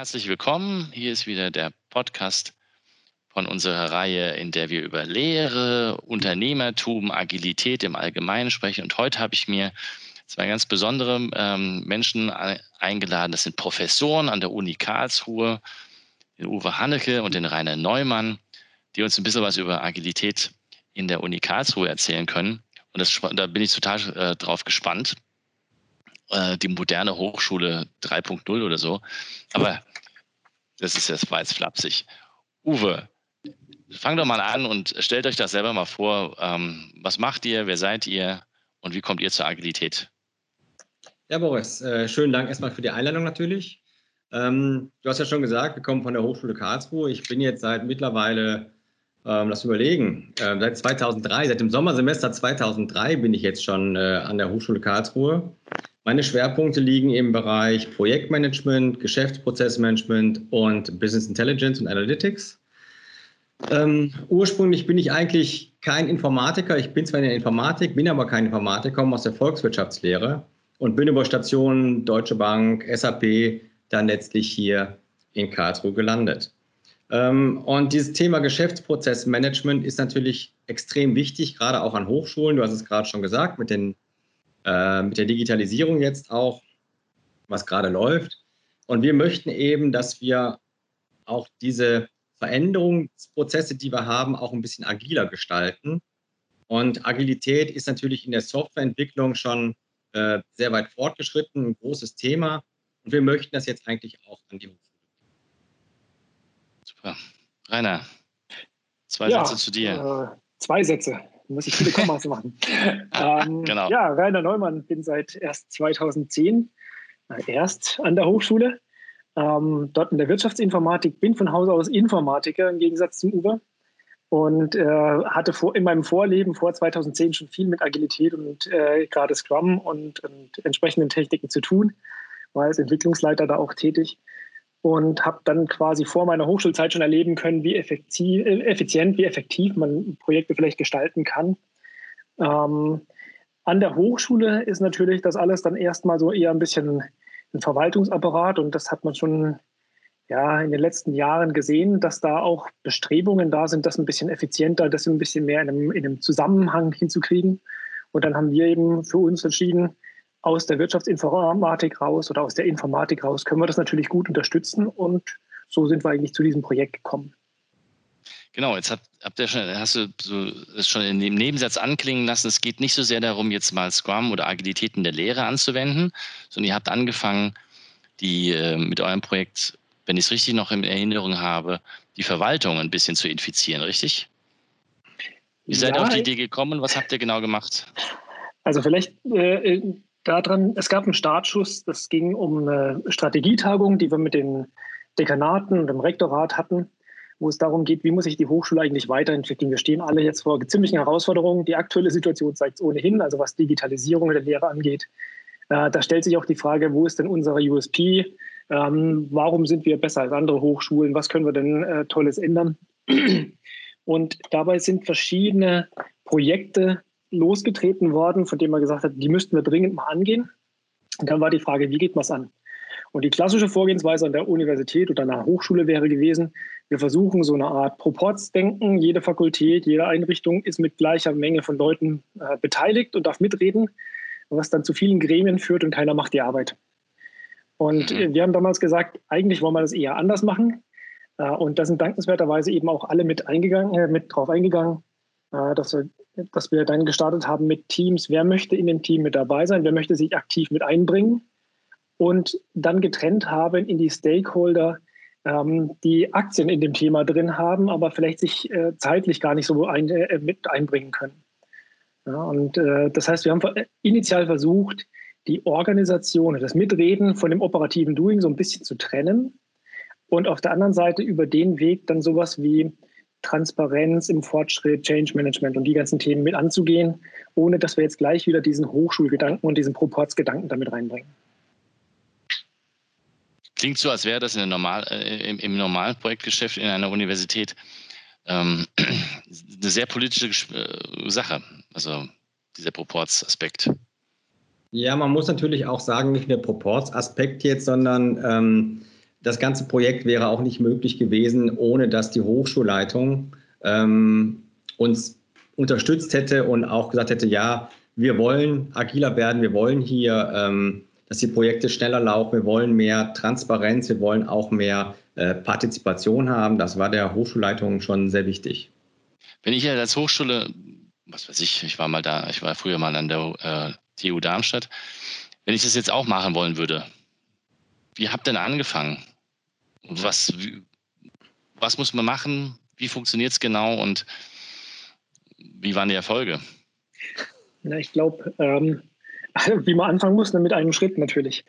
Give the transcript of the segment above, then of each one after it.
herzlich willkommen. Hier ist wieder der Podcast von unserer Reihe, in der wir über Lehre, Unternehmertum, Agilität im Allgemeinen sprechen. Und heute habe ich mir zwei ganz besondere ähm, Menschen eingeladen. Das sind Professoren an der Uni Karlsruhe, den Uwe Hanneke und den Rainer Neumann, die uns ein bisschen was über Agilität in der Uni Karlsruhe erzählen können. Und das, da bin ich total äh, drauf gespannt. Äh, die moderne Hochschule 3.0 oder so. Aber das ist jetzt war flapsig. Uwe, fang doch mal an und stellt euch das selber mal vor. Ähm, was macht ihr? Wer seid ihr? Und wie kommt ihr zur Agilität? Ja, Boris, äh, schönen Dank erstmal für die Einladung natürlich. Ähm, du hast ja schon gesagt, wir kommen von der Hochschule Karlsruhe. Ich bin jetzt seit mittlerweile, ähm, lass überlegen, äh, seit 2003, seit dem Sommersemester 2003 bin ich jetzt schon äh, an der Hochschule Karlsruhe. Meine Schwerpunkte liegen im Bereich Projektmanagement, Geschäftsprozessmanagement und Business Intelligence und Analytics. Ähm, ursprünglich bin ich eigentlich kein Informatiker. Ich bin zwar in der Informatik, bin aber kein Informatiker, komme aus der Volkswirtschaftslehre und bin über Stationen Deutsche Bank, SAP dann letztlich hier in Karlsruhe gelandet. Ähm, und dieses Thema Geschäftsprozessmanagement ist natürlich extrem wichtig, gerade auch an Hochschulen. Du hast es gerade schon gesagt, mit, den, äh, mit der Digitalisierung jetzt auch, was gerade läuft. Und wir möchten eben, dass wir auch diese Veränderungsprozesse, die wir haben, auch ein bisschen agiler gestalten. Und Agilität ist natürlich in der Softwareentwicklung schon äh, sehr weit fortgeschritten, ein großes Thema. Und wir möchten das jetzt eigentlich auch an die Hochschule. Super. Rainer, zwei ja, Sätze zu dir. Äh, zwei Sätze. Muss ich viele Kommas machen. ähm, genau. Ja, Rainer Neumann, bin seit erst 2010 äh, erst an der Hochschule ähm, dort in der Wirtschaftsinformatik, bin von Haus aus Informatiker im Gegensatz zum Uwe und äh, hatte vor, in meinem Vorleben vor 2010 schon viel mit Agilität und äh, gerade Scrum und, und, entsprechenden Techniken zu tun, war als Entwicklungsleiter da auch tätig und habe dann quasi vor meiner Hochschulzeit schon erleben können, wie äh, effizient, wie effektiv man Projekte vielleicht gestalten kann. Ähm, an der Hochschule ist natürlich das alles dann erstmal so eher ein bisschen ein Verwaltungsapparat und das hat man schon ja, in den letzten Jahren gesehen, dass da auch Bestrebungen da sind, das ein bisschen effizienter, das ein bisschen mehr in einem, in einem Zusammenhang hinzukriegen. Und dann haben wir eben für uns entschieden, aus der Wirtschaftsinformatik raus oder aus der Informatik raus können wir das natürlich gut unterstützen und so sind wir eigentlich zu diesem Projekt gekommen. Genau, jetzt habt, habt ihr schon, hast du so, das schon in dem Nebensatz anklingen lassen, es geht nicht so sehr darum, jetzt mal Scrum oder Agilität in der Lehre anzuwenden, sondern ihr habt angefangen, die äh, mit eurem Projekt, wenn ich es richtig noch in Erinnerung habe, die Verwaltung ein bisschen zu infizieren, richtig? Wie seid ihr auf die Idee gekommen? Was habt ihr genau gemacht? Also vielleicht äh, daran, es gab einen Startschuss, das ging um eine Strategietagung, die wir mit den Dekanaten und dem Rektorat hatten wo es darum geht, wie muss sich die Hochschule eigentlich weiterentwickeln. Wir stehen alle jetzt vor ziemlichen Herausforderungen. Die aktuelle Situation zeigt es ohnehin, also was Digitalisierung der Lehre angeht. Äh, da stellt sich auch die Frage, wo ist denn unsere USP? Ähm, warum sind wir besser als andere Hochschulen? Was können wir denn äh, Tolles ändern? Und dabei sind verschiedene Projekte losgetreten worden, von denen man gesagt hat, die müssten wir dringend mal angehen. Und dann war die Frage, wie geht man es an? Und die klassische Vorgehensweise an der Universität oder an der Hochschule wäre gewesen, wir versuchen so eine Art Proportsdenken. Jede Fakultät, jede Einrichtung ist mit gleicher Menge von Leuten äh, beteiligt und darf mitreden, was dann zu vielen Gremien führt und keiner macht die Arbeit. Und mhm. wir haben damals gesagt, eigentlich wollen wir das eher anders machen. Äh, und da sind dankenswerterweise eben auch alle mit eingegangen, äh, mit drauf eingegangen, äh, dass, wir, dass wir dann gestartet haben mit Teams. Wer möchte in dem Team mit dabei sein? Wer möchte sich aktiv mit einbringen? Und dann getrennt haben in die Stakeholder, ähm, die Aktien in dem Thema drin haben, aber vielleicht sich äh, zeitlich gar nicht so ein, äh, mit einbringen können. Ja, und äh, das heißt, wir haben initial versucht, die Organisation, das Mitreden von dem operativen Doing so ein bisschen zu trennen und auf der anderen Seite über den Weg dann sowas wie Transparenz im Fortschritt, Change Management und die ganzen Themen mit anzugehen, ohne dass wir jetzt gleich wieder diesen Hochschulgedanken und diesen Proportsgedanken damit reinbringen. Klingt so, als wäre das in normal, äh, im, im, normalen Projektgeschäft in einer Universität ähm, eine sehr politische äh, Sache, also dieser Proportsaspekt. Ja, man muss natürlich auch sagen, nicht nur Proportsaspekt jetzt, sondern ähm, das ganze Projekt wäre auch nicht möglich gewesen, ohne dass die Hochschulleitung ähm, uns unterstützt hätte und auch gesagt hätte, ja, wir wollen agiler werden, wir wollen hier, ähm, dass die Projekte schneller laufen, wir wollen mehr Transparenz, wir wollen auch mehr äh, Partizipation haben. Das war der Hochschulleitung schon sehr wichtig. Wenn ich als Hochschule, was weiß ich, ich war mal da, ich war früher mal an der äh, TU Darmstadt, wenn ich das jetzt auch machen wollen würde, wie habt ihr denn angefangen? Was, was muss man machen? Wie funktioniert es genau und wie waren die Erfolge? Na, ich glaube, ähm, wie man anfangen muss, mit einem Schritt natürlich.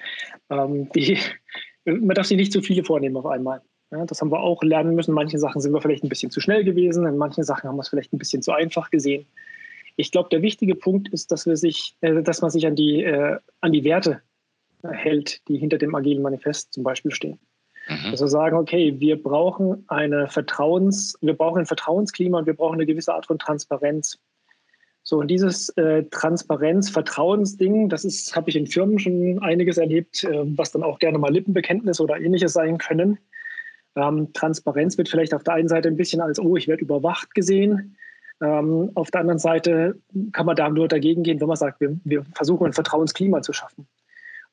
Ähm, die, man darf sich nicht zu viele vornehmen auf einmal. Ja, das haben wir auch lernen müssen. Manche Sachen sind wir vielleicht ein bisschen zu schnell gewesen, in manchen Sachen haben wir es vielleicht ein bisschen zu einfach gesehen. Ich glaube, der wichtige Punkt ist, dass, wir sich, äh, dass man sich an die, äh, an die Werte hält, die hinter dem agilen Manifest zum Beispiel stehen. Mhm. Also sagen, okay, wir brauchen eine Vertrauens, wir brauchen ein Vertrauensklima und wir brauchen eine gewisse Art von Transparenz. So, und dieses äh, Transparenz-Vertrauensding, das ist, habe ich in Firmen schon einiges erlebt, äh, was dann auch gerne mal Lippenbekenntnis oder ähnliches sein können. Ähm, Transparenz wird vielleicht auf der einen Seite ein bisschen als, oh, ich werde überwacht gesehen. Ähm, auf der anderen Seite kann man da nur dagegen gehen, wenn man sagt, wir, wir versuchen ein Vertrauensklima zu schaffen.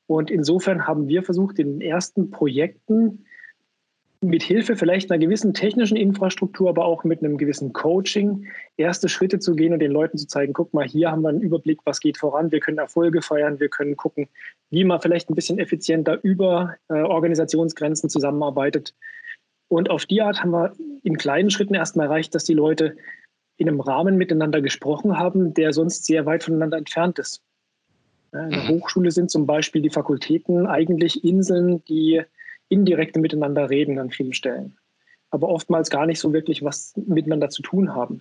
Und insofern haben wir versucht, in den ersten Projekten mit Hilfe vielleicht einer gewissen technischen Infrastruktur, aber auch mit einem gewissen Coaching erste Schritte zu gehen und den Leuten zu zeigen, guck mal, hier haben wir einen Überblick, was geht voran, wir können Erfolge feiern, wir können gucken, wie man vielleicht ein bisschen effizienter über äh, Organisationsgrenzen zusammenarbeitet. Und auf die Art haben wir in kleinen Schritten erstmal erreicht, dass die Leute in einem Rahmen miteinander gesprochen haben, der sonst sehr weit voneinander entfernt ist. In der mhm. Hochschule sind zum Beispiel die Fakultäten eigentlich Inseln, die indirekt miteinander reden an vielen Stellen, aber oftmals gar nicht so wirklich was miteinander zu tun haben.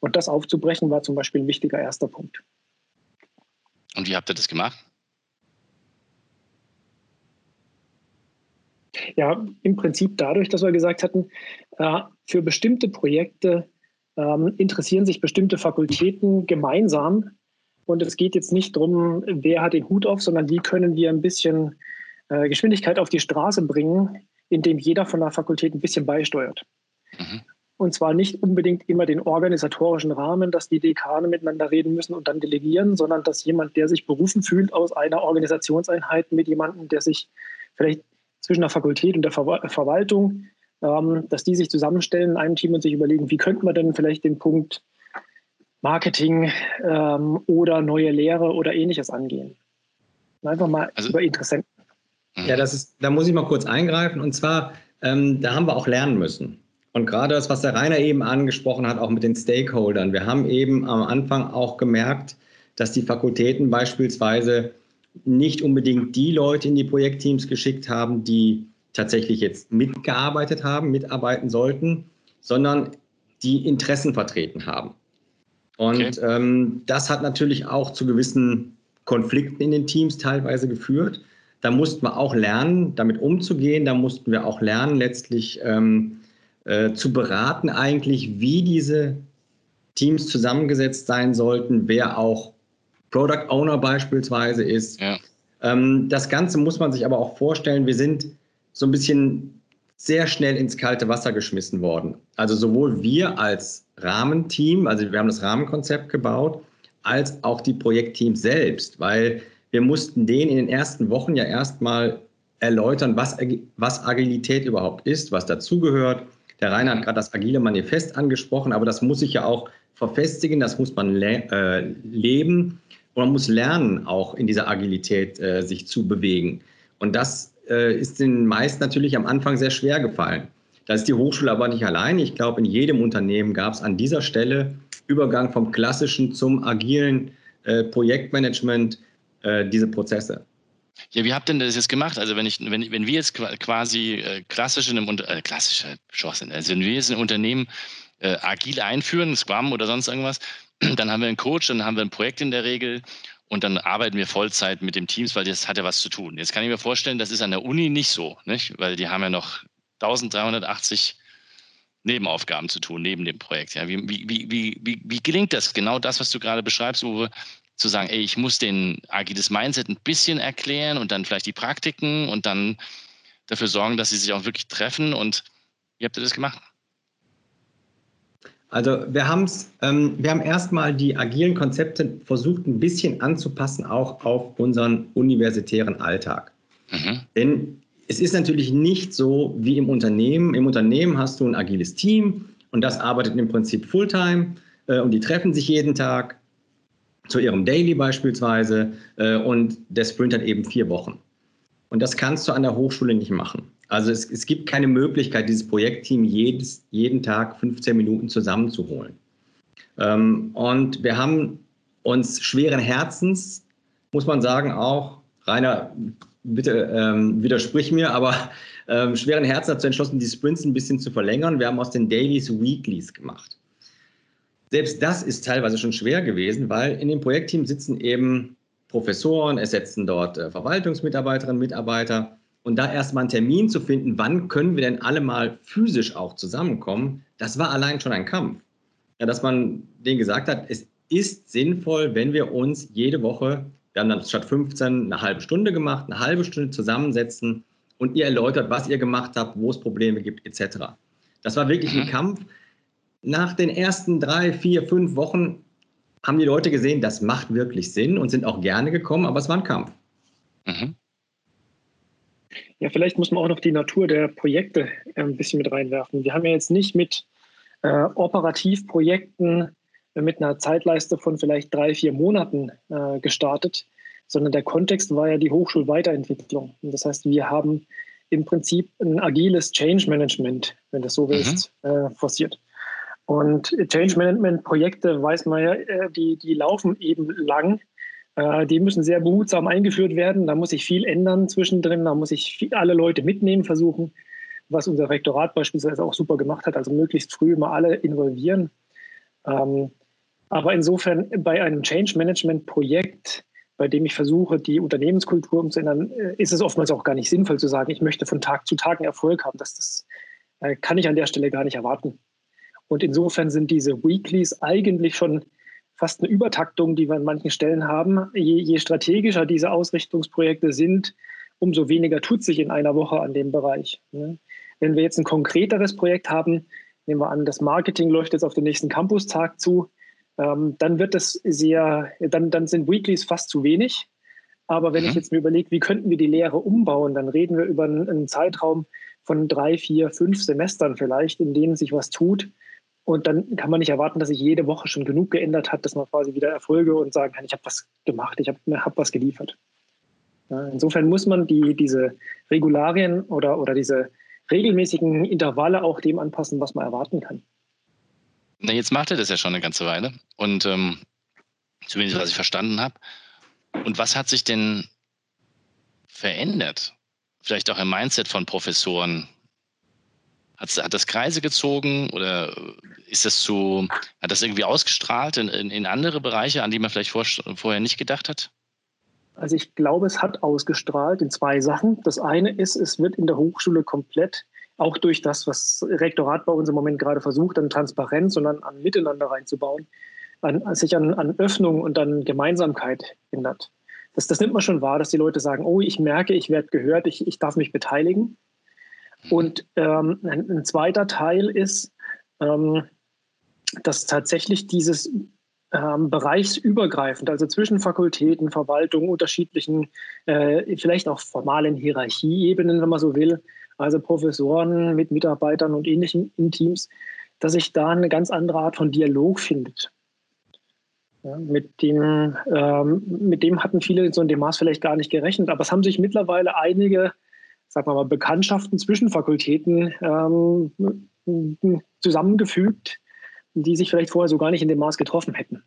Und das aufzubrechen war zum Beispiel ein wichtiger erster Punkt. Und wie habt ihr das gemacht? Ja, im Prinzip dadurch, dass wir gesagt hatten, äh, für bestimmte Projekte ähm, interessieren sich bestimmte Fakultäten gemeinsam und es geht jetzt nicht darum, wer hat den Hut auf, sondern wie können wir ein bisschen äh, Geschwindigkeit auf die Straße bringen, indem jeder von der Fakultät ein bisschen beisteuert. Mhm. Und zwar nicht unbedingt immer den organisatorischen Rahmen, dass die Dekane miteinander reden müssen und dann delegieren, sondern dass jemand, der sich berufen fühlt aus einer Organisationseinheit mit jemandem, der sich vielleicht zwischen der Fakultät und der Ver Verwaltung, ähm, dass die sich zusammenstellen in einem Team und sich überlegen, wie könnte man denn vielleicht den Punkt Marketing ähm, oder neue Lehre oder ähnliches angehen. Einfach mal also, über Interessenten. Mhm. Ja, das ist, da muss ich mal kurz eingreifen. Und zwar, ähm, da haben wir auch lernen müssen. Und gerade das, was der Rainer eben angesprochen hat, auch mit den Stakeholdern. Wir haben eben am Anfang auch gemerkt, dass die Fakultäten beispielsweise nicht unbedingt die Leute in die Projektteams geschickt haben, die tatsächlich jetzt mitgearbeitet haben, mitarbeiten sollten, sondern die Interessen vertreten haben. Und okay. ähm, das hat natürlich auch zu gewissen Konflikten in den Teams teilweise geführt. Da mussten wir auch lernen, damit umzugehen. Da mussten wir auch lernen, letztlich ähm, äh, zu beraten, eigentlich, wie diese Teams zusammengesetzt sein sollten, wer auch Product Owner beispielsweise ist. Ja. Ähm, das Ganze muss man sich aber auch vorstellen. Wir sind so ein bisschen sehr schnell ins kalte Wasser geschmissen worden. Also sowohl wir als Rahmenteam, also wir haben das Rahmenkonzept gebaut, als auch die Projektteams selbst, weil wir mussten denen in den ersten Wochen ja erstmal erläutern, was, was Agilität überhaupt ist, was dazugehört. Der Rainer hat gerade das agile Manifest angesprochen, aber das muss sich ja auch verfestigen, das muss man le äh, leben und man muss lernen, auch in dieser Agilität äh, sich zu bewegen. Und das äh, ist den meisten natürlich am Anfang sehr schwer gefallen. Da ist die Hochschule aber nicht allein. Ich glaube, in jedem Unternehmen gab es an dieser Stelle Übergang vom klassischen zum agilen äh, Projektmanagement, äh, diese Prozesse. Ja, wie habt ihr denn das jetzt gemacht? Also wenn ich, wenn, wenn wir jetzt quasi äh, klassisch in einem äh, klassische Chance, also wenn wir jetzt ein Unternehmen äh, agil einführen, Scrum oder sonst irgendwas, dann haben wir einen Coach, dann haben wir ein Projekt in der Regel und dann arbeiten wir Vollzeit mit dem Teams, weil das hat ja was zu tun. Jetzt kann ich mir vorstellen, das ist an der Uni nicht so, nicht? weil die haben ja noch 1380 Nebenaufgaben zu tun, neben dem Projekt. Ja, wie, wie, wie, wie, wie gelingt das? Genau das, was du gerade beschreibst, Uwe, zu sagen, ey, ich muss den agiles Mindset ein bisschen erklären und dann vielleicht die Praktiken und dann dafür sorgen, dass sie sich auch wirklich treffen und wie habt ihr das gemacht? Also wir, haben's, ähm, wir haben erstmal die agilen Konzepte versucht ein bisschen anzupassen, auch auf unseren universitären Alltag. Mhm. Denn es ist natürlich nicht so wie im Unternehmen. Im Unternehmen hast du ein agiles Team und das arbeitet im Prinzip Fulltime äh, und die treffen sich jeden Tag zu ihrem Daily beispielsweise äh, und der Sprint hat eben vier Wochen. Und das kannst du an der Hochschule nicht machen. Also es, es gibt keine Möglichkeit, dieses Projektteam jedes, jeden Tag 15 Minuten zusammenzuholen. Ähm, und wir haben uns schweren Herzens, muss man sagen, auch, Rainer, bitte ähm, widersprich mir, aber ähm, schweren Herzens dazu entschlossen, die Sprints ein bisschen zu verlängern. Wir haben aus den Dailies Weeklies gemacht. Selbst das ist teilweise schon schwer gewesen, weil in dem Projektteam sitzen eben Professoren, es setzen dort äh, Verwaltungsmitarbeiterinnen, Mitarbeiter. Und da erstmal einen Termin zu finden, wann können wir denn alle mal physisch auch zusammenkommen, das war allein schon ein Kampf. Ja, dass man denen gesagt hat, es ist sinnvoll, wenn wir uns jede Woche, wir haben dann statt 15 eine halbe Stunde gemacht, eine halbe Stunde zusammensetzen und ihr erläutert, was ihr gemacht habt, wo es Probleme gibt, etc. Das war wirklich ein mhm. Kampf. Nach den ersten drei, vier, fünf Wochen haben die Leute gesehen, das macht wirklich Sinn und sind auch gerne gekommen, aber es war ein Kampf. Mhm. Ja, vielleicht muss man auch noch die Natur der Projekte äh, ein bisschen mit reinwerfen. Wir haben ja jetzt nicht mit äh, Operativprojekten äh, mit einer Zeitleiste von vielleicht drei, vier Monaten äh, gestartet, sondern der Kontext war ja die Hochschulweiterentwicklung. Und das heißt, wir haben im Prinzip ein agiles Change Management, wenn das so mhm. willst, äh, forciert. Und Change Management Projekte, weiß man ja, äh, die, die laufen eben lang äh, die müssen sehr behutsam eingeführt werden. Da muss sich viel ändern zwischendrin. Da muss ich alle Leute mitnehmen versuchen, was unser Rektorat beispielsweise auch super gemacht hat. Also möglichst früh mal alle involvieren. Ähm, aber insofern bei einem Change Management Projekt, bei dem ich versuche, die Unternehmenskultur umzuändern, äh, ist es oftmals auch gar nicht sinnvoll zu sagen, ich möchte von Tag zu Tag einen Erfolg haben. Das, das kann ich an der Stelle gar nicht erwarten. Und insofern sind diese Weeklies eigentlich schon fast eine Übertaktung, die wir an manchen Stellen haben. Je, je strategischer diese Ausrichtungsprojekte sind, umso weniger tut sich in einer Woche an dem Bereich. Ne? Wenn wir jetzt ein konkreteres Projekt haben, nehmen wir an, das Marketing läuft jetzt auf den nächsten Campus-Tag zu, ähm, dann wird das sehr, dann, dann sind Weeklies fast zu wenig. Aber wenn mhm. ich jetzt mir überlege, wie könnten wir die Lehre umbauen, dann reden wir über einen, einen Zeitraum von drei, vier, fünf Semestern vielleicht, in denen sich was tut. Und dann kann man nicht erwarten, dass sich jede Woche schon genug geändert hat, dass man quasi wieder Erfolge und sagen kann, ich habe was gemacht, ich habe hab was geliefert. Ja, insofern muss man die, diese Regularien oder, oder diese regelmäßigen Intervalle auch dem anpassen, was man erwarten kann. Na, jetzt macht er das ja schon eine ganze Weile. Und ähm, zumindest was ich verstanden habe. Und was hat sich denn verändert? Vielleicht auch im Mindset von Professoren, hat, hat das Kreise gezogen oder ist das so, hat das irgendwie ausgestrahlt in, in, in andere Bereiche, an die man vielleicht vor, vorher nicht gedacht hat? Also ich glaube, es hat ausgestrahlt in zwei Sachen. Das eine ist, es wird in der Hochschule komplett, auch durch das, was Rektorat bei uns im Moment gerade versucht, an Transparenz und an, an Miteinander reinzubauen, an, sich an, an Öffnung und an Gemeinsamkeit ändert. Das, das nimmt man schon wahr, dass die Leute sagen, oh, ich merke, ich werde gehört, ich, ich darf mich beteiligen. Und ähm, ein, ein, zweiter Teil ist, ähm, dass tatsächlich dieses ähm, bereichsübergreifend, also zwischen Fakultäten, Verwaltung, unterschiedlichen, äh, vielleicht auch formalen Hierarchieebenen, wenn man so will, also Professoren mit Mitarbeitern und ähnlichen in Teams, dass sich da eine ganz andere Art von Dialog findet. Ja, mit, dem, ähm, mit dem hatten viele so in dem Maß vielleicht gar nicht gerechnet, aber es haben sich mittlerweile einige sagen wir mal, Bekanntschaften zwischen Fakultäten ähm, zusammengefügt, die sich vielleicht vorher so gar nicht in dem Maß getroffen hätten.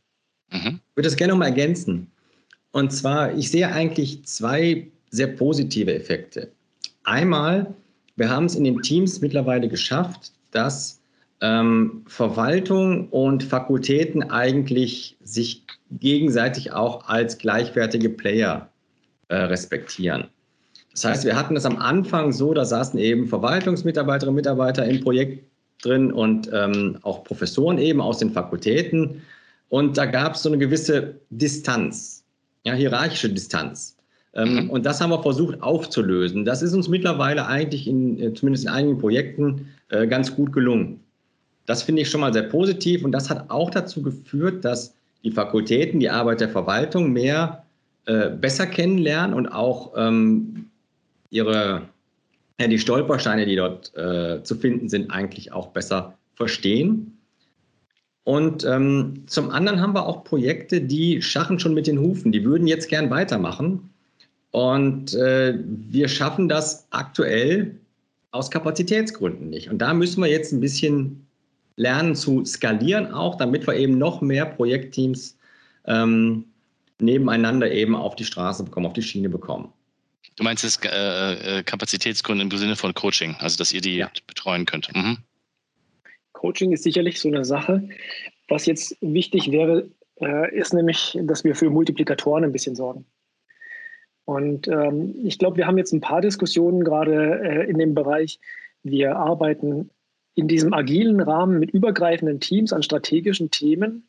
Mhm. Ich würde das gerne noch mal ergänzen. Und zwar, ich sehe eigentlich zwei sehr positive Effekte. Einmal, wir haben es in den Teams mittlerweile geschafft, dass ähm, Verwaltung und Fakultäten eigentlich sich gegenseitig auch als gleichwertige Player äh, respektieren. Das heißt, wir hatten das am Anfang so, da saßen eben Verwaltungsmitarbeiterinnen und Mitarbeiter im Projekt drin und ähm, auch Professoren eben aus den Fakultäten. Und da gab es so eine gewisse Distanz, ja, hierarchische Distanz. Ähm, mhm. Und das haben wir versucht aufzulösen. Das ist uns mittlerweile eigentlich in, äh, zumindest in einigen Projekten äh, ganz gut gelungen. Das finde ich schon mal sehr positiv und das hat auch dazu geführt, dass die Fakultäten, die Arbeit der Verwaltung mehr äh, besser kennenlernen und auch ähm, ihre, ja, die Stolpersteine, die dort äh, zu finden sind, eigentlich auch besser verstehen. Und ähm, zum anderen haben wir auch Projekte, die schachen schon mit den Hufen. Die würden jetzt gern weitermachen. Und äh, wir schaffen das aktuell aus Kapazitätsgründen nicht. Und da müssen wir jetzt ein bisschen lernen zu skalieren, auch damit wir eben noch mehr Projektteams ähm, nebeneinander eben auf die Straße bekommen, auf die Schiene bekommen. Du meinst jetzt äh, äh, Kapazitätsgründe im Sinne von Coaching, also dass ihr die ja. betreuen könnt. Mhm. Coaching ist sicherlich so eine Sache. Was jetzt wichtig wäre, äh, ist nämlich, dass wir für Multiplikatoren ein bisschen sorgen. Und ähm, ich glaube, wir haben jetzt ein paar Diskussionen gerade äh, in dem Bereich. Wir arbeiten in diesem agilen Rahmen mit übergreifenden Teams an strategischen Themen,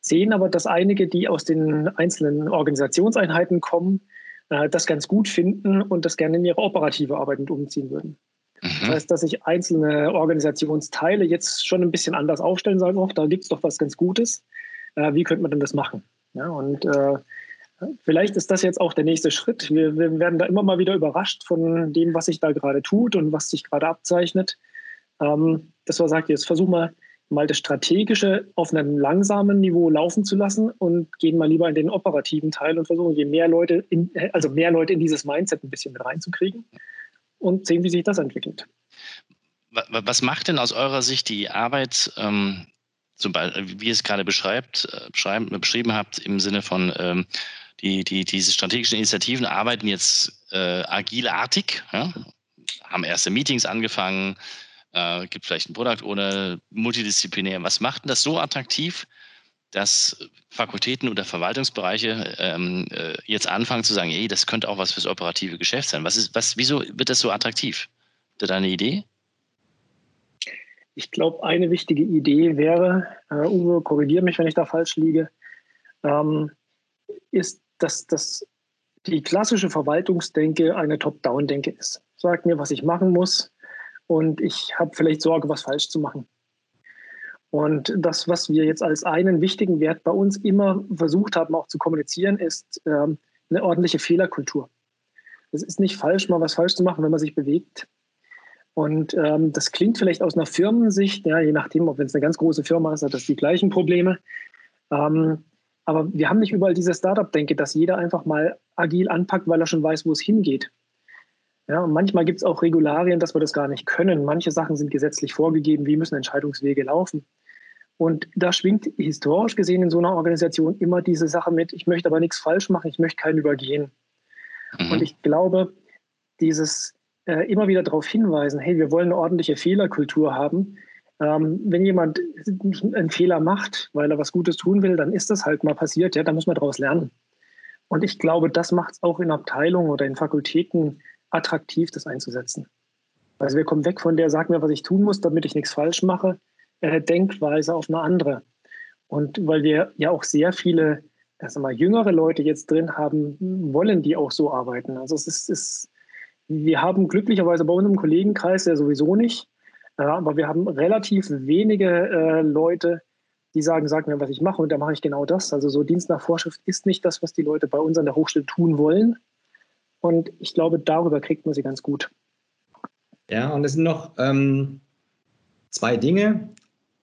sehen aber, dass einige, die aus den einzelnen Organisationseinheiten kommen, äh, das ganz gut finden und das gerne in ihre operative Arbeit mit umziehen würden. Mhm. Das heißt, dass sich einzelne Organisationsteile jetzt schon ein bisschen anders aufstellen, sagen, oh, da gibt es doch was ganz Gutes. Äh, wie könnte man denn das machen? Ja, und äh, Vielleicht ist das jetzt auch der nächste Schritt. Wir, wir, werden da immer mal wieder überrascht von dem, was sich da gerade tut und was sich gerade abzeichnet. Ähm, dass man sagt, jetzt versuchen wir mal das Strategische auf einem langsamen Niveau laufen zu lassen und gehen mal lieber in den operativen Teil und versuchen, je mehr Leute, in, also mehr Leute in dieses Mindset ein bisschen mit reinzukriegen und sehen, wie sich das entwickelt. Was macht denn aus eurer Sicht die Arbeit ähm, zum Beispiel, wie ihr es gerade beschreibt, äh, beschrieben habt, im Sinne von ähm, die, die, diese strategischen Initiativen arbeiten jetzt äh, agilartig, ja? haben erste Meetings angefangen, äh, gibt vielleicht ein Produkt oder multidisziplinär. Was macht denn das so attraktiv, dass Fakultäten oder Verwaltungsbereiche ähm, äh, jetzt anfangen zu sagen, hey, das könnte auch was fürs operative Geschäft sein? Was ist, was, wieso wird das so attraktiv? Habt ihr da eine Idee? Ich glaube, eine wichtige Idee wäre, äh, Uwe, korrigiere mich, wenn ich da falsch liege, ähm, ist, dass, dass die klassische Verwaltungsdenke eine Top-Down-Denke ist. Sagt mir, was ich machen muss und ich habe vielleicht Sorge, was falsch zu machen. Und das, was wir jetzt als einen wichtigen Wert bei uns immer versucht haben, auch zu kommunizieren, ist ähm, eine ordentliche Fehlerkultur. Es ist nicht falsch, mal was falsch zu machen, wenn man sich bewegt. Und ähm, das klingt vielleicht aus einer Firmensicht, ja, je nachdem, ob wenn es eine ganz große Firma ist, hat das die gleichen Probleme. Ähm, aber wir haben nicht überall diese Startup-Denke, dass jeder einfach mal agil anpackt, weil er schon weiß, wo es hingeht. Ja, und manchmal gibt es auch Regularien, dass wir das gar nicht können. Manche Sachen sind gesetzlich vorgegeben, wie müssen Entscheidungswege laufen. Und da schwingt historisch gesehen in so einer Organisation immer diese Sache mit, ich möchte aber nichts falsch machen, ich möchte keinen übergehen. Mhm. Und ich glaube, dieses äh, immer wieder darauf hinweisen, hey, wir wollen eine ordentliche Fehlerkultur haben, ähm, wenn jemand einen Fehler macht, weil er was Gutes tun will, dann ist das halt mal passiert. Ja, da muss man daraus lernen. Und ich glaube, das macht es auch in Abteilungen oder in Fakultäten attraktiv, das einzusetzen. Also wir kommen weg von der, sag mir, was ich tun muss, damit ich nichts falsch mache, äh, Denkweise auf eine andere. Und weil wir ja auch sehr viele, also mal jüngere Leute jetzt drin haben, wollen die auch so arbeiten. Also es ist, ist wir haben glücklicherweise bei uns im Kollegenkreis ja sowieso nicht, ja, aber wir haben relativ wenige äh, Leute, die sagen, sag mir, was ich mache und da mache ich genau das. Also so Dienst nach Vorschrift ist nicht das, was die Leute bei uns an der Hochschule tun wollen. Und ich glaube, darüber kriegt man sie ganz gut. Ja, und es sind noch ähm, zwei Dinge.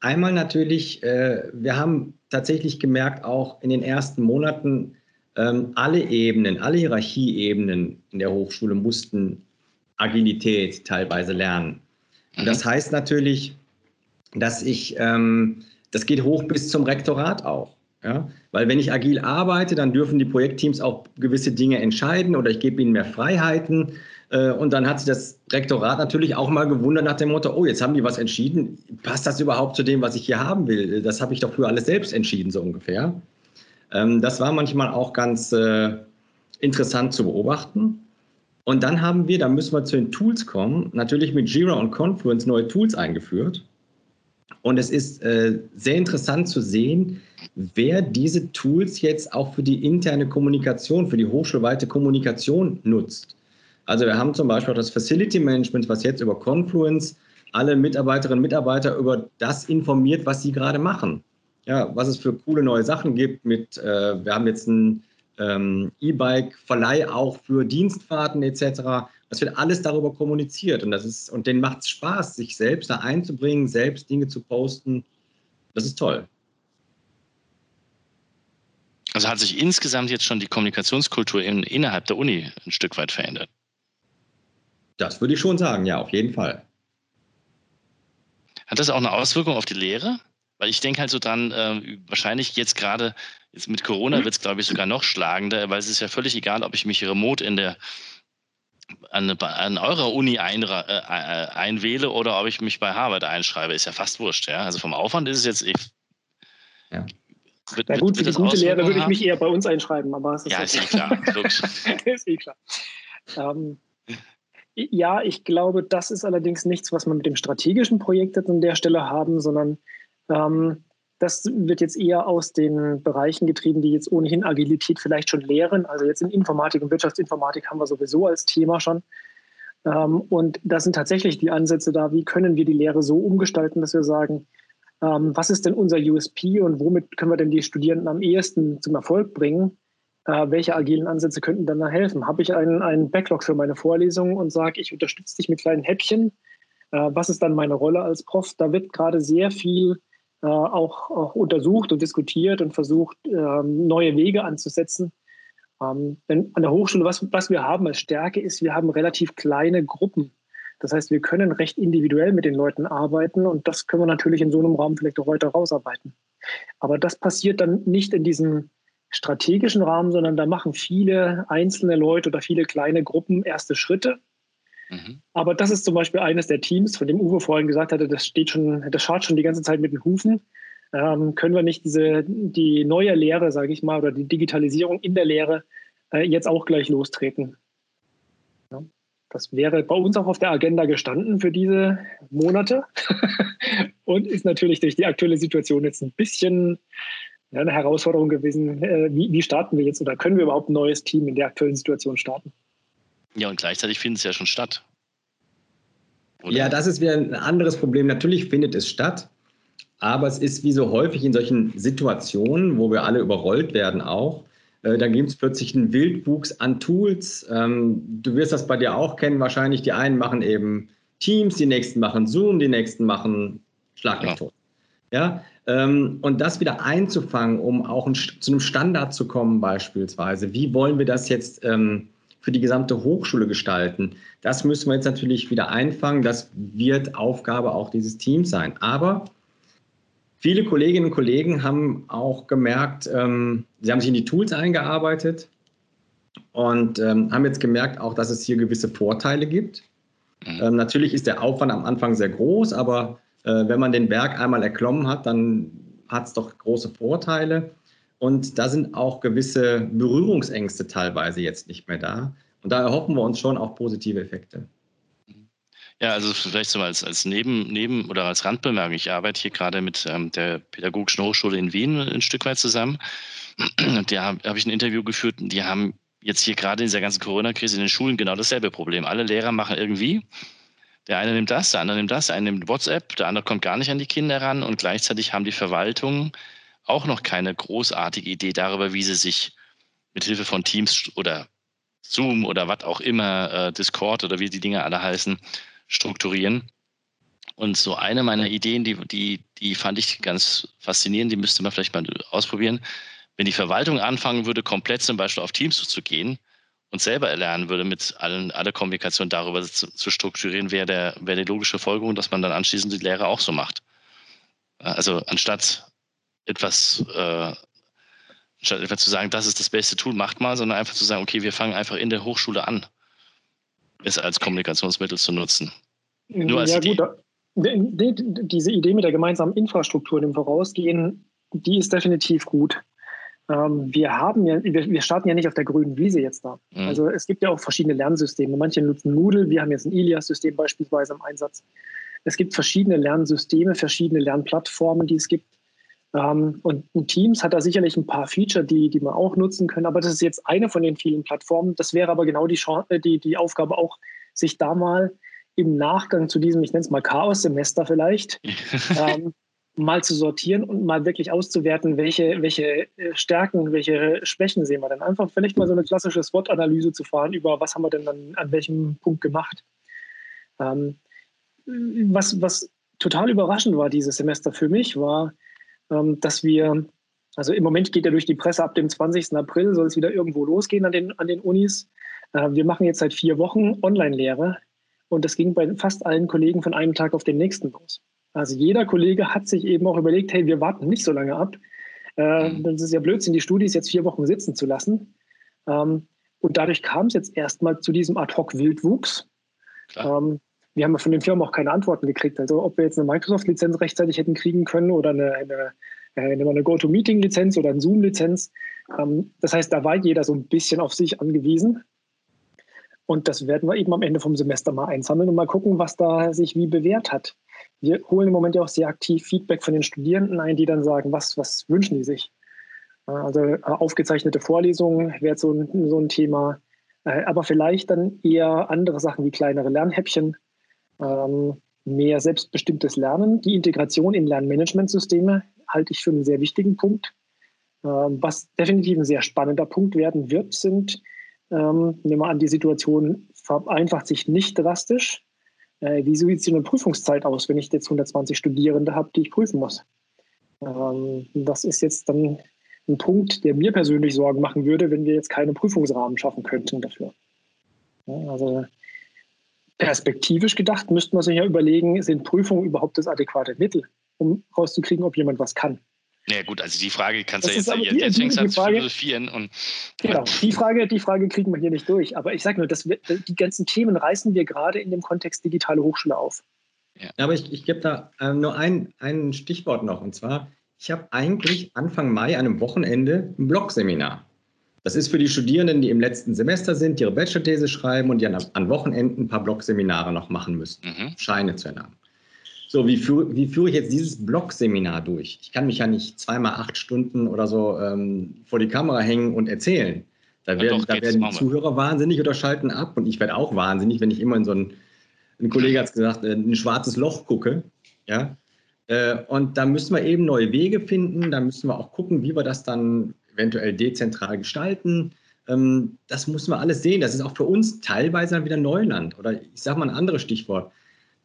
Einmal natürlich, äh, wir haben tatsächlich gemerkt, auch in den ersten Monaten, ähm, alle Ebenen, alle Hierarchieebenen in der Hochschule mussten Agilität teilweise lernen. Und das mhm. heißt natürlich, dass ich, ähm, das geht hoch bis zum Rektorat auch. Ja? Weil wenn ich agil arbeite, dann dürfen die Projektteams auch gewisse Dinge entscheiden oder ich gebe ihnen mehr Freiheiten. Äh, und dann hat sich das Rektorat natürlich auch mal gewundert nach dem Motto, oh, jetzt haben die was entschieden. Passt das überhaupt zu dem, was ich hier haben will? Das habe ich doch früher alles selbst entschieden, so ungefähr. Ähm, das war manchmal auch ganz äh, interessant zu beobachten. Und dann haben wir, da müssen wir zu den Tools kommen, natürlich mit Jira und Confluence neue Tools eingeführt. Und es ist äh, sehr interessant zu sehen, wer diese Tools jetzt auch für die interne Kommunikation, für die hochschulweite Kommunikation nutzt. Also wir haben zum Beispiel auch das Facility Management, was jetzt über Confluence alle Mitarbeiterinnen und Mitarbeiter über das informiert, was sie gerade machen. Ja, was es für coole neue Sachen gibt mit, äh, wir haben jetzt einen ähm, E-Bike-Verleih auch für Dienstfahrten etc. Das wird alles darüber kommuniziert und das ist, und denen macht es Spaß, sich selbst da einzubringen, selbst Dinge zu posten. Das ist toll. Also hat sich insgesamt jetzt schon die Kommunikationskultur in, innerhalb der Uni ein Stück weit verändert? Das würde ich schon sagen, ja, auf jeden Fall. Hat das auch eine Auswirkung auf die Lehre? Weil ich denke halt so dran, äh, wahrscheinlich jetzt gerade jetzt mit Corona mhm. wird es, glaube ich, sogar noch schlagender, weil es ist ja völlig egal, ob ich mich remote in der an, an eurer Uni ein, äh, äh, einwähle oder ob ich mich bei Harvard einschreibe, ist ja fast wurscht. Ja? Also vom Aufwand ist es jetzt. Ich, ja. Wird, Na gut, für die gute Lehre würde ich mich eher bei uns einschreiben, aber es ist ja, ist eh klar. ist eh klar. Ähm, ja, ich glaube, das ist allerdings nichts, was man mit dem strategischen Projekt jetzt an der Stelle haben, sondern ähm, das wird jetzt eher aus den Bereichen getrieben, die jetzt ohnehin Agilität vielleicht schon lehren. Also jetzt in Informatik und Wirtschaftsinformatik haben wir sowieso als Thema schon. Ähm, und da sind tatsächlich die Ansätze da, wie können wir die Lehre so umgestalten, dass wir sagen, ähm, was ist denn unser USP und womit können wir denn die Studierenden am ehesten zum Erfolg bringen? Äh, welche agilen Ansätze könnten dann da helfen? Habe ich einen, einen Backlog für meine Vorlesungen und sage, ich unterstütze dich mit kleinen Häppchen? Äh, was ist dann meine Rolle als Prof? Da wird gerade sehr viel äh, auch, auch, untersucht und diskutiert und versucht, ähm, neue Wege anzusetzen. Ähm, denn an der Hochschule, was, was wir haben als Stärke ist, wir haben relativ kleine Gruppen. Das heißt, wir können recht individuell mit den Leuten arbeiten und das können wir natürlich in so einem Raum vielleicht auch weiter rausarbeiten. Aber das passiert dann nicht in diesem strategischen Rahmen, sondern da machen viele einzelne Leute oder viele kleine Gruppen erste Schritte. Mhm. Aber das ist zum Beispiel eines der Teams, von dem Uwe vorhin gesagt hatte, das steht schon, das schaut schon die ganze Zeit mit den Hufen. Ähm, können wir nicht diese, die neue Lehre, sage ich mal, oder die Digitalisierung in der Lehre äh, jetzt auch gleich lostreten? Ja, das wäre bei uns auch auf der Agenda gestanden für diese Monate und ist natürlich durch die aktuelle Situation jetzt ein bisschen ja, eine Herausforderung gewesen. Äh, wie, wie starten wir jetzt oder können wir überhaupt ein neues Team in der aktuellen Situation starten? Ja, und gleichzeitig findet es ja schon statt. Oder? Ja, das ist wieder ein anderes Problem. Natürlich findet es statt, aber es ist wie so häufig in solchen Situationen, wo wir alle überrollt werden auch, äh, da gibt es plötzlich einen Wildwuchs an Tools. Ähm, du wirst das bei dir auch kennen wahrscheinlich. Die einen machen eben Teams, die nächsten machen Zoom, die nächsten machen Schlag mich tot. Ja, ähm, und das wieder einzufangen, um auch ein, zu einem Standard zu kommen beispielsweise. Wie wollen wir das jetzt ähm, für die gesamte Hochschule gestalten? Das müssen wir jetzt natürlich wieder einfangen. Das wird Aufgabe auch dieses Teams sein. Aber viele Kolleginnen und Kollegen haben auch gemerkt, ähm, sie haben sich in die Tools eingearbeitet und ähm, haben jetzt gemerkt auch, dass es hier gewisse Vorteile gibt. Mhm. Ähm, natürlich ist der Aufwand am Anfang sehr groß, aber äh, wenn man den Berg einmal erklommen hat, dann hat es doch große Vorteile. Und da sind auch gewisse Berührungsängste teilweise jetzt nicht mehr da. Und da erhoffen wir uns schon auch positive Effekte. Ja, also vielleicht so als, als Neben, Neben- oder als Randbemerkung. Ich arbeite hier gerade mit ähm, der Pädagogischen Hochschule in Wien ein Stück weit zusammen. Und da habe hab ich ein Interview geführt. Die haben jetzt hier gerade in dieser ganzen Corona-Krise in den Schulen genau dasselbe Problem. Alle Lehrer machen irgendwie der eine nimmt das, der andere nimmt das, der eine nimmt WhatsApp, der andere kommt gar nicht an die Kinder ran und gleichzeitig haben die Verwaltungen auch noch keine großartige Idee darüber, wie sie sich mit Hilfe von Teams oder Zoom oder was auch immer, äh, Discord oder wie die Dinge alle heißen, strukturieren. Und so eine meiner Ideen, die, die, die fand ich ganz faszinierend, die müsste man vielleicht mal ausprobieren. Wenn die Verwaltung anfangen würde, komplett zum Beispiel auf Teams zu gehen, und selber erlernen würde, mit allen, alle Kommunikation darüber zu, zu strukturieren, wäre der, wäre die logische Folgerung, dass man dann anschließend die Lehre auch so macht. Also anstatt etwas, äh, anstatt etwas zu sagen, das ist das beste Tool, macht mal, sondern einfach zu sagen, okay, wir fangen einfach in der Hochschule an, es als Kommunikationsmittel zu nutzen. Nur als ja, Idee. Gut, diese Idee mit der gemeinsamen Infrastruktur dem Vorausgehen, die ist definitiv gut. Ähm, wir haben ja, wir, starten ja nicht auf der grünen Wiese jetzt da. Mhm. Also es gibt ja auch verschiedene Lernsysteme. Manche nutzen Moodle, wir haben jetzt ein Ilias-System beispielsweise im Einsatz. Es gibt verschiedene Lernsysteme, verschiedene Lernplattformen, die es gibt. Ähm, und Teams hat da sicherlich ein paar Feature, die, die man auch nutzen können. Aber das ist jetzt eine von den vielen Plattformen. Das wäre aber genau die, Chance, äh, die, die Aufgabe auch, sich da mal im Nachgang zu diesem, ich nenne es mal Chaos-Semester vielleicht, ähm, mal zu sortieren und mal wirklich auszuwerten, welche, welche äh, Stärken, welche Schwächen sehen wir denn. Einfach vielleicht mal so eine klassische SWOT-Analyse zu fahren über, was haben wir denn an, an welchem Punkt gemacht. Ähm, was, was total überraschend war dieses Semester für mich, war, dass wir, also im Moment geht ja durch die Presse, ab dem 20. April soll es wieder irgendwo losgehen an den, an den Unis. Äh, wir machen jetzt seit vier Wochen Online-Lehre und das ging bei fast allen Kollegen von einem Tag auf den nächsten los. Also jeder Kollege hat sich eben auch überlegt, hey, wir warten nicht so lange ab. Äh, mhm. das ist ja Blödsinn, die Studis jetzt vier Wochen sitzen zu lassen. Ähm, und dadurch kam es jetzt erstmal zu diesem Ad-Hoc-Wildwuchs. Ähm, wir haben von den Firmen auch keine Antworten gekriegt. Also ob wir jetzt eine Microsoft-Lizenz rechtzeitig hätten kriegen können oder eine, eine, eine, eine GoToMeeting-Lizenz oder eine Zoom-Lizenz. Ähm, das heißt, da war jeder so ein bisschen auf sich angewiesen. Und das werden wir eben am Ende vom Semester mal einsammeln und mal gucken, was da sich wie bewährt hat. Wir holen im Moment ja auch sehr aktiv Feedback von den Studierenden ein, die dann sagen, was, was wünschen die sich. Also äh, aufgezeichnete Vorlesungen wäre so ein, so ein Thema, äh, aber vielleicht dann eher andere Sachen wie kleinere Lernhäppchen, ähm, mehr selbstbestimmtes Lernen. Die Integration in Lernmanagementsysteme halte ich für einen sehr wichtigen Punkt. Ähm, was definitiv ein sehr spannender Punkt werden wird, sind, ähm, nehmen wir an, die Situation vereinfacht sich nicht drastisch. Äh, wie sieht es in der Prüfungszeit aus, wenn ich jetzt 120 Studierende habe, die ich prüfen muss? Ähm, das ist jetzt dann ein Punkt, der mir persönlich Sorgen machen würde, wenn wir jetzt keine Prüfungsrahmen schaffen könnten dafür. Ja, also perspektivisch gedacht müsste man sich ja überlegen, sind Prüfungen überhaupt das adäquate Mittel, um rauszukriegen, ob jemand was kann. Ja gut, also die Frage kannst du jetzt, jetzt, jetzt fängst du an zu philosophieren. Und, genau, die Frage, die Frage kriegen wir hier nicht durch. Aber ich sage nur, das, die ganzen Themen reißen wir gerade in dem Kontext digitale Hochschule auf. Ja. Aber ich, ich gebe da äh, nur ein, ein Stichwort noch. Und zwar, ich habe eigentlich Anfang Mai an einem Wochenende ein Blog-Seminar. Das ist für die Studierenden, die im letzten Semester sind, die ihre Bachelor-These schreiben und die an, an Wochenenden ein paar Blog-Seminare noch machen müssen, mhm. Scheine zu erlangen. So, wie, führe, wie führe ich jetzt dieses Blog-Seminar durch? Ich kann mich ja nicht zweimal acht Stunden oder so ähm, vor die Kamera hängen und erzählen. Da werden, doch, da werden die Zuhörer wahnsinnig oder schalten ab und ich werde auch wahnsinnig, wenn ich immer in so ein, ein Kollege hat es gesagt, äh, ein schwarzes Loch gucke. Ja? Äh, und da müssen wir eben neue Wege finden, da müssen wir auch gucken, wie wir das dann eventuell dezentral gestalten. Ähm, das muss man alles sehen. Das ist auch für uns teilweise dann wieder Neuland. Oder ich sage mal ein anderes Stichwort.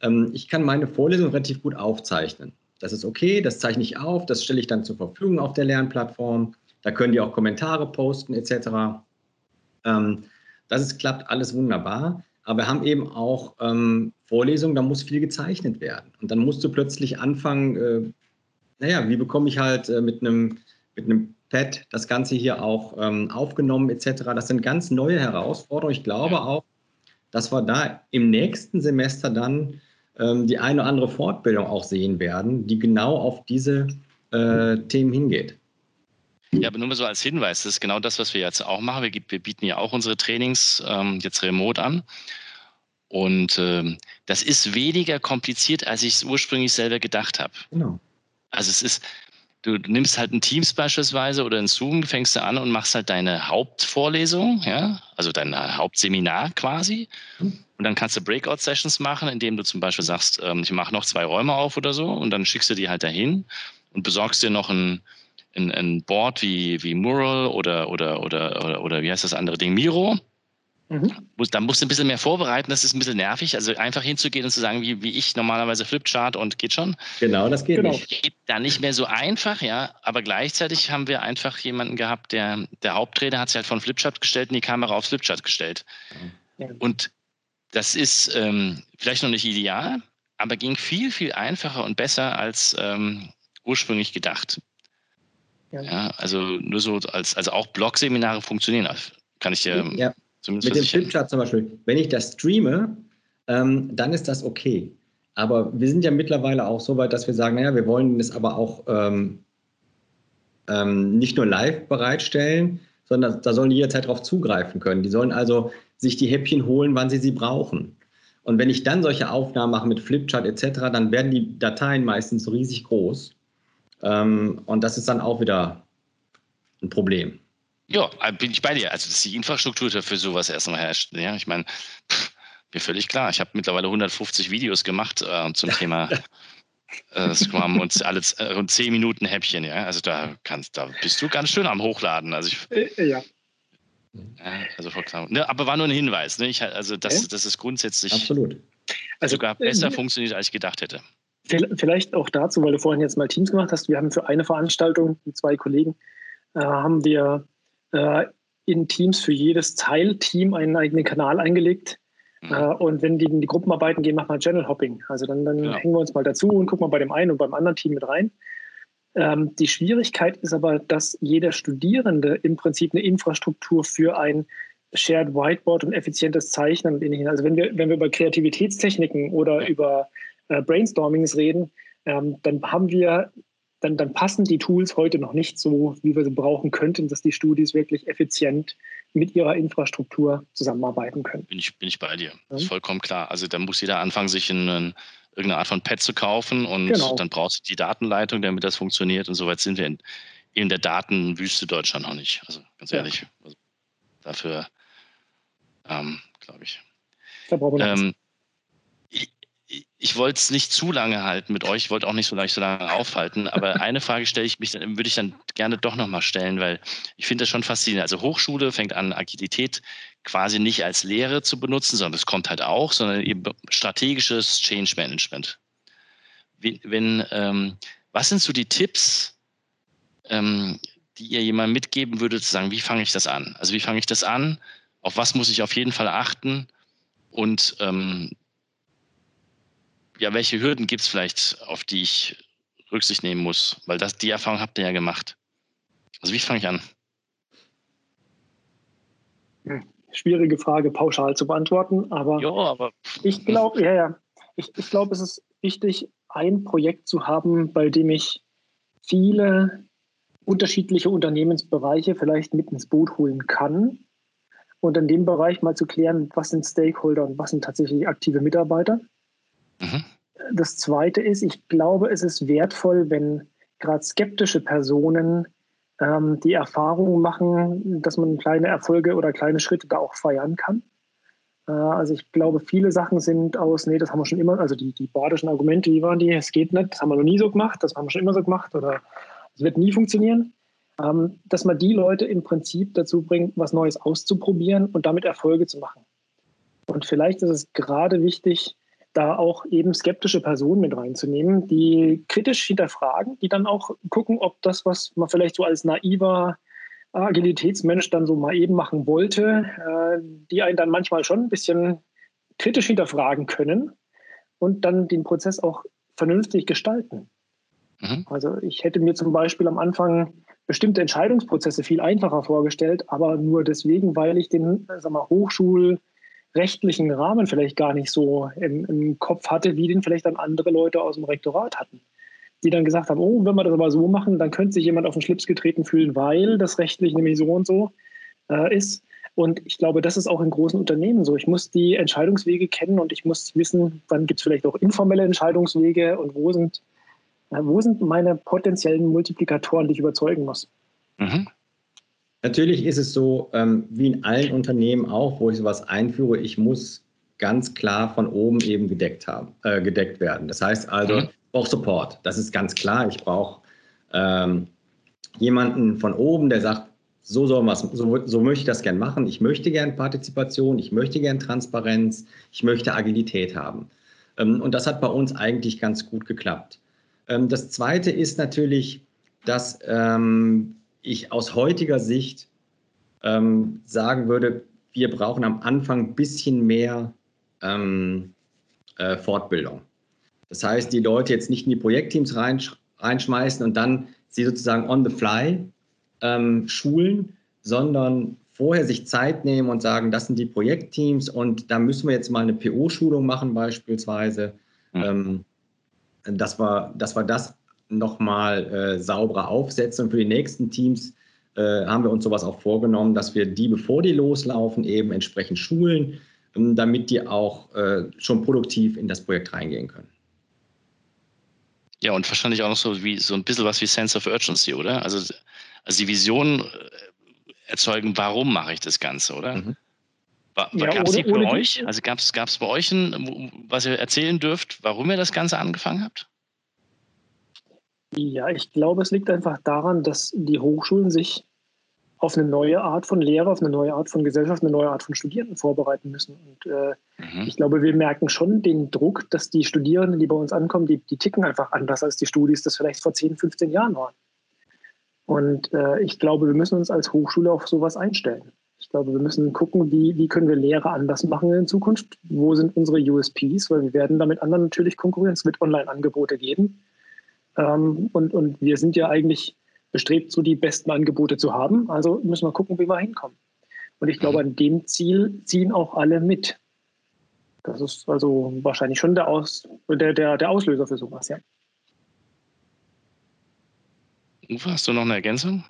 Ähm, ich kann meine Vorlesung relativ gut aufzeichnen. Das ist okay, das zeichne ich auf, das stelle ich dann zur Verfügung auf der Lernplattform. Da können die auch Kommentare posten etc. Ähm, das ist, klappt alles wunderbar. Aber wir haben eben auch ähm, Vorlesungen, da muss viel gezeichnet werden. Und dann musst du plötzlich anfangen, äh, naja, wie bekomme ich halt äh, mit einem mit einem Pad das Ganze hier auch ähm, aufgenommen etc. Das sind ganz neue Herausforderungen. Ich glaube auch, dass wir da im nächsten Semester dann ähm, die eine oder andere Fortbildung auch sehen werden, die genau auf diese äh, Themen hingeht. Ja, aber nur mal so als Hinweis, das ist genau das, was wir jetzt auch machen. Wir, wir bieten ja auch unsere Trainings ähm, jetzt remote an. Und ähm, das ist weniger kompliziert, als ich es ursprünglich selber gedacht habe. Genau. Also es ist, du nimmst halt ein Teams beispielsweise oder ein Zoom, fängst du an und machst halt deine Hauptvorlesung, ja, also dein Hauptseminar quasi. Und dann kannst du Breakout-Sessions machen, indem du zum Beispiel sagst, ähm, ich mache noch zwei Räume auf oder so und dann schickst du die halt dahin und besorgst dir noch ein, ein, ein Board wie, wie Mural oder, oder, oder, oder, oder wie heißt das andere Ding, Miro. Mhm. Da musst du ein bisschen mehr vorbereiten, das ist ein bisschen nervig. Also einfach hinzugehen und zu sagen, wie, wie ich normalerweise Flipchart und geht schon. Genau, das geht genau. nicht. Geht da nicht mehr so einfach, ja. Aber gleichzeitig haben wir einfach jemanden gehabt, der, der Haupttrainer hat sich halt von Flipchart gestellt und die Kamera auf Flipchart gestellt. Ja. Und das ist ähm, vielleicht noch nicht ideal, aber ging viel, viel einfacher und besser als ähm, ursprünglich gedacht. Ja. ja. also nur so als, also auch Blog-Seminare funktionieren. Kann ich dir ja. Zumindest Mit dem Flipchart zum Beispiel, wenn ich das streame, ähm, dann ist das okay. Aber wir sind ja mittlerweile auch so weit, dass wir sagen, naja, wir wollen es aber auch ähm, ähm, nicht nur live bereitstellen, sondern da sollen die jederzeit darauf zugreifen können. Die sollen also sich die Häppchen holen, wann sie sie brauchen. Und wenn ich dann solche Aufnahmen mache mit Flipchart etc., dann werden die Dateien meistens riesig groß. Ähm, und das ist dann auch wieder ein Problem. Ja, äh, bin ich bei dir. Also, dass die Infrastruktur für sowas erstmal herrscht. Ja, ich meine, mir völlig klar. Ich habe mittlerweile 150 Videos gemacht äh, zum Thema äh, Scrum und alle äh, und 10 Minuten Häppchen. Ja, also da kannst, da bist du ganz schön am Hochladen. Also ich, äh, ja. Ja, also. Ne, aber war nur ein Hinweis. Ne? Ich, also das, okay. das ist grundsätzlich Absolut. Also, sogar besser äh, funktioniert, als ich gedacht hätte. Vielleicht auch dazu, weil du vorhin jetzt mal Teams gemacht hast. Wir haben für eine Veranstaltung mit zwei Kollegen äh, haben wir äh, in Teams für jedes Teilteam einen eigenen Kanal eingelegt. Mhm. Äh, und wenn die in die Gruppenarbeiten gehen, macht man Channel Hopping. Also dann, dann ja. hängen wir uns mal dazu und gucken mal bei dem einen und beim anderen Team mit rein. Ähm, die Schwierigkeit ist aber, dass jeder Studierende im Prinzip eine Infrastruktur für ein Shared Whiteboard und effizientes Zeichnen und ähnliches. Also wenn wir, wenn wir über Kreativitätstechniken oder über äh, Brainstormings reden, ähm, dann haben wir, dann, dann passen die Tools heute noch nicht so, wie wir sie brauchen könnten, dass die Studis wirklich effizient mit ihrer Infrastruktur zusammenarbeiten können. Bin ich, bin ich bei dir. Das ist vollkommen klar. Also da muss jeder anfangen, sich in einen irgendeine Art von Pad zu kaufen und genau. dann brauchst du die Datenleitung, damit das funktioniert. Und soweit sind wir in, in der Datenwüste Deutschland noch nicht. Also ganz ehrlich, ja. also dafür ähm, glaube ich. Da brauchen wir ähm, ich, wollte es nicht zu lange halten mit euch, ich wollte auch nicht so lange, so lange aufhalten, aber eine Frage stelle ich mich, würde ich dann gerne doch nochmal stellen, weil ich finde das schon faszinierend. Also Hochschule fängt an, Agilität quasi nicht als Lehre zu benutzen, sondern das kommt halt auch, sondern eben strategisches Change Management. Wenn, wenn ähm, was sind so die Tipps, ähm, die ihr jemandem mitgeben würdet, zu sagen, wie fange ich das an? Also wie fange ich das an? Auf was muss ich auf jeden Fall achten? Und ähm, ja, welche Hürden gibt es vielleicht, auf die ich Rücksicht nehmen muss? Weil das, die Erfahrung habt ihr ja gemacht. Also wie fange ich an? Hm schwierige Frage pauschal zu beantworten, aber, jo, aber ich glaube, ja, ja, ich, ich glaube, es ist wichtig, ein Projekt zu haben, bei dem ich viele unterschiedliche Unternehmensbereiche vielleicht mit ins Boot holen kann und in dem Bereich mal zu klären, was sind Stakeholder und was sind tatsächlich aktive Mitarbeiter. Mhm. Das Zweite ist, ich glaube, es ist wertvoll, wenn gerade skeptische Personen ähm, die Erfahrung machen, dass man kleine Erfolge oder kleine Schritte da auch feiern kann. Äh, also ich glaube, viele Sachen sind aus, nee, das haben wir schon immer, also die, die badischen Argumente, wie waren die? Es geht nicht, das haben wir noch nie so gemacht, das haben wir schon immer so gemacht oder es wird nie funktionieren. Ähm, dass man die Leute im Prinzip dazu bringt, was Neues auszuprobieren und damit Erfolge zu machen. Und vielleicht ist es gerade wichtig, da auch eben skeptische Personen mit reinzunehmen, die kritisch hinterfragen, die dann auch gucken, ob das, was man vielleicht so als naiver Agilitätsmensch dann so mal eben machen wollte, äh, die einen dann manchmal schon ein bisschen kritisch hinterfragen können und dann den Prozess auch vernünftig gestalten. Mhm. Also ich hätte mir zum Beispiel am Anfang bestimmte Entscheidungsprozesse viel einfacher vorgestellt, aber nur deswegen, weil ich den sag mal, Hochschul- rechtlichen Rahmen vielleicht gar nicht so im, im, Kopf hatte, wie den vielleicht dann andere Leute aus dem Rektorat hatten. Die dann gesagt haben, oh, wenn wir das aber so machen, dann könnte sich jemand auf den Schlips getreten fühlen, weil das rechtlich nämlich so und so äh, ist. Und ich glaube, das ist auch in großen Unternehmen so. Ich muss die Entscheidungswege kennen und ich muss wissen, wann gibt es vielleicht auch informelle Entscheidungswege und wo sind, äh, wo sind meine potenziellen Multiplikatoren, die ich überzeugen muss. Mhm. Natürlich ist es so, ähm, wie in allen Unternehmen auch, wo ich sowas einführe, ich muss ganz klar von oben eben gedeckt haben, äh, gedeckt werden. Das heißt also, mhm. ich brauche Support. Das ist ganz klar. Ich brauche ähm, jemanden von oben, der sagt, so, soll so, so möchte ich das gern machen. Ich möchte gern Partizipation, ich möchte gern Transparenz, ich möchte Agilität haben. Ähm, und das hat bei uns eigentlich ganz gut geklappt. Ähm, das Zweite ist natürlich, dass ähm, ich aus heutiger Sicht ähm, sagen würde, wir brauchen am Anfang ein bisschen mehr ähm, äh, Fortbildung. Das heißt, die Leute jetzt nicht in die Projektteams reinsch reinschmeißen und dann sie sozusagen on the fly ähm, schulen, sondern vorher sich Zeit nehmen und sagen, das sind die Projektteams und da müssen wir jetzt mal eine PO-Schulung machen beispielsweise, mhm. dass, wir, dass wir das nochmal äh, sauberer aufsetzen. Und für die nächsten Teams äh, haben wir uns sowas auch vorgenommen, dass wir die, bevor die loslaufen, eben entsprechend schulen, ähm, damit die auch äh, schon produktiv in das Projekt reingehen können. Ja, und wahrscheinlich auch noch so wie so ein bisschen was wie Sense of Urgency, oder? Also, also die Vision äh, erzeugen, warum mache ich das Ganze, oder? Mhm. Ja, gab es die bei euch? Also gab es bei euch ein, was ihr erzählen dürft, warum ihr das Ganze angefangen habt? Ja, ich glaube, es liegt einfach daran, dass die Hochschulen sich auf eine neue Art von Lehre, auf eine neue Art von Gesellschaft, eine neue Art von Studierenden vorbereiten müssen. Und äh, mhm. ich glaube, wir merken schon den Druck, dass die Studierenden, die bei uns ankommen, die, die ticken einfach anders als die Studis das vielleicht vor 10, 15 Jahren waren. Und äh, ich glaube, wir müssen uns als Hochschule auf sowas einstellen. Ich glaube, wir müssen gucken, wie, wie können wir Lehre anders machen in Zukunft? Wo sind unsere USPs? Weil wir werden damit anderen natürlich konkurrieren. Es wird Online-Angebote geben. Ähm, und, und wir sind ja eigentlich bestrebt, so die besten Angebote zu haben. Also müssen wir gucken, wie wir hinkommen. Und ich glaube, an dem Ziel ziehen auch alle mit. Das ist also wahrscheinlich schon der, Aus, der, der, der Auslöser für sowas, ja. Uwe, hast du noch eine Ergänzung?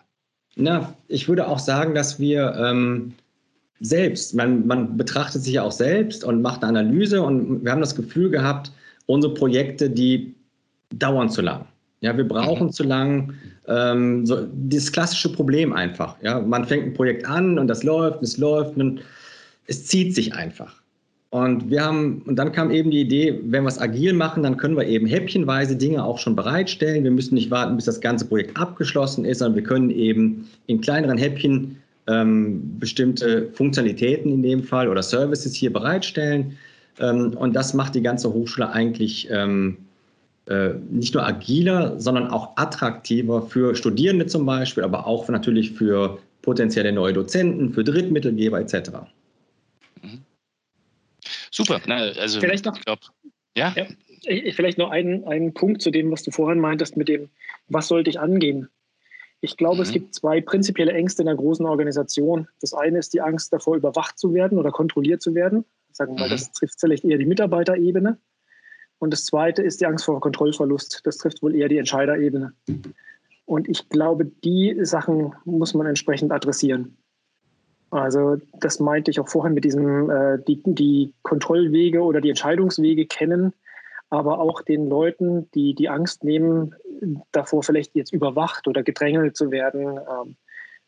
Na, ich würde auch sagen, dass wir ähm, selbst, man, man betrachtet sich ja auch selbst und macht eine Analyse und wir haben das Gefühl gehabt, unsere Projekte, die dauern zu lang. Ja, wir brauchen mhm. zu lang. Ähm, so, dieses klassische Problem einfach. Ja, man fängt ein Projekt an und das läuft, es läuft und es zieht sich einfach. Und wir haben, und dann kam eben die Idee, wenn wir es agil machen, dann können wir eben häppchenweise Dinge auch schon bereitstellen. Wir müssen nicht warten, bis das ganze Projekt abgeschlossen ist, sondern wir können eben in kleineren Häppchen ähm, bestimmte Funktionalitäten in dem Fall oder Services hier bereitstellen. Ähm, und das macht die ganze Hochschule eigentlich ähm, äh, nicht nur agiler, sondern auch attraktiver für Studierende zum Beispiel, aber auch natürlich für potenzielle neue Dozenten, für Drittmittelgeber etc. Super. Na, also vielleicht noch, glaub, ja? ja? Vielleicht noch einen, einen Punkt zu dem, was du vorhin meintest, mit dem, was sollte ich angehen? Ich glaube, mhm. es gibt zwei prinzipielle Ängste in einer großen Organisation. Das eine ist die Angst davor, überwacht zu werden oder kontrolliert zu werden. Sagen wir mal, mhm. das trifft vielleicht eher die Mitarbeiterebene. Und das zweite ist die Angst vor Kontrollverlust. Das trifft wohl eher die Entscheiderebene. Und ich glaube, die Sachen muss man entsprechend adressieren. Also das meinte ich auch vorhin mit diesem, äh, die, die Kontrollwege oder die Entscheidungswege kennen, aber auch den Leuten, die die Angst nehmen, davor vielleicht jetzt überwacht oder gedrängelt zu werden. Ähm,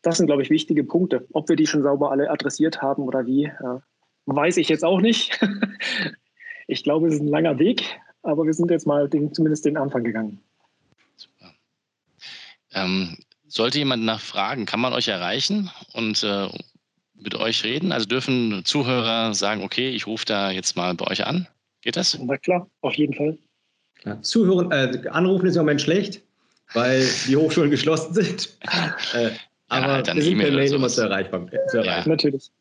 das sind, glaube ich, wichtige Punkte. Ob wir die schon sauber alle adressiert haben oder wie, äh, weiß ich jetzt auch nicht. ich glaube, es ist ein langer Weg, aber wir sind jetzt mal den, zumindest den Anfang gegangen. Super. Ähm, sollte jemand nachfragen, kann man euch erreichen und äh, mit euch reden? Also dürfen Zuhörer sagen, okay, ich rufe da jetzt mal bei euch an? Geht das? Na klar, auf jeden Fall. Ja, Zuhören, äh, anrufen ist im Moment schlecht, weil die Hochschulen geschlossen sind. Äh, aber ja, wir sind per Mail immer zu erreichbar. Zu erreichen. Ja. Natürlich.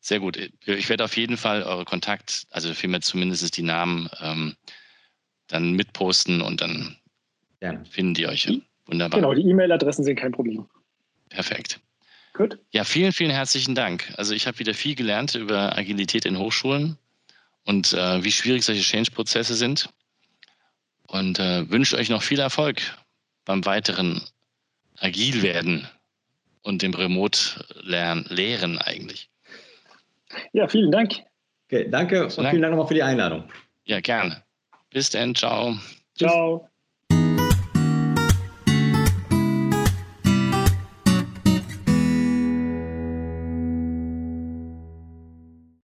Sehr gut. Ich werde auf jeden Fall eure Kontakt, also vielmehr zumindest die Namen, ähm, dann mitposten und dann ja. finden die euch. Wunderbar. Genau, die E-Mail-Adressen sind kein Problem. Perfekt. Gut. Ja, vielen, vielen herzlichen Dank. Also ich habe wieder viel gelernt über Agilität in Hochschulen und äh, wie schwierig solche Change-Prozesse sind. Und äh, wünsche euch noch viel Erfolg beim weiteren Agil werden und dem Remote-Lernen, Lehren eigentlich. Ja, vielen Dank. Okay, danke und vielen Dank nochmal für die Einladung. Ja, gerne. Bis dann. Ciao. Ciao.